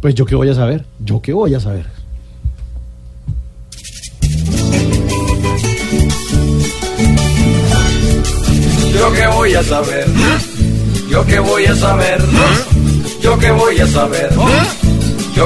Pues yo qué voy a saber, yo qué voy a saber. Yo qué voy a saber. Yo qué voy a saber. Yo qué voy a saber.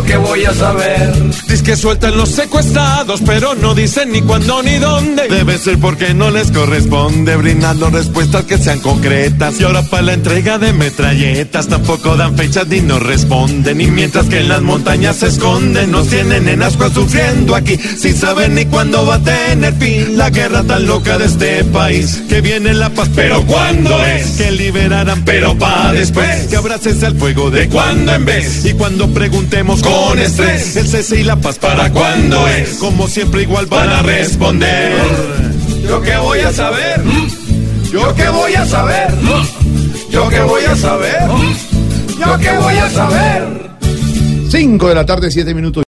Qué voy a saber. Dice que sueltan los secuestrados, pero no dicen ni cuándo ni dónde. Debe ser porque no les corresponde brindando respuestas que sean concretas. Y ahora para la entrega de metralletas tampoco dan fechas ni nos responden. Y mientras que en las montañas se esconden, nos tienen en ascuas sufriendo aquí, sin saber ni cuándo va a tener fin la guerra tan loca de este país. Que viene la paz, pero ¿cuándo es? Que liberarán, pero pa' después. Que abraces al fuego de cuando en vez. Y cuando preguntemos con estrés, el cese y la paz para cuándo es. Como siempre igual van a responder. Yo qué voy a saber. Yo qué voy a saber. Yo qué voy a saber. Yo qué voy a saber. 5 de la tarde, 7 minutos.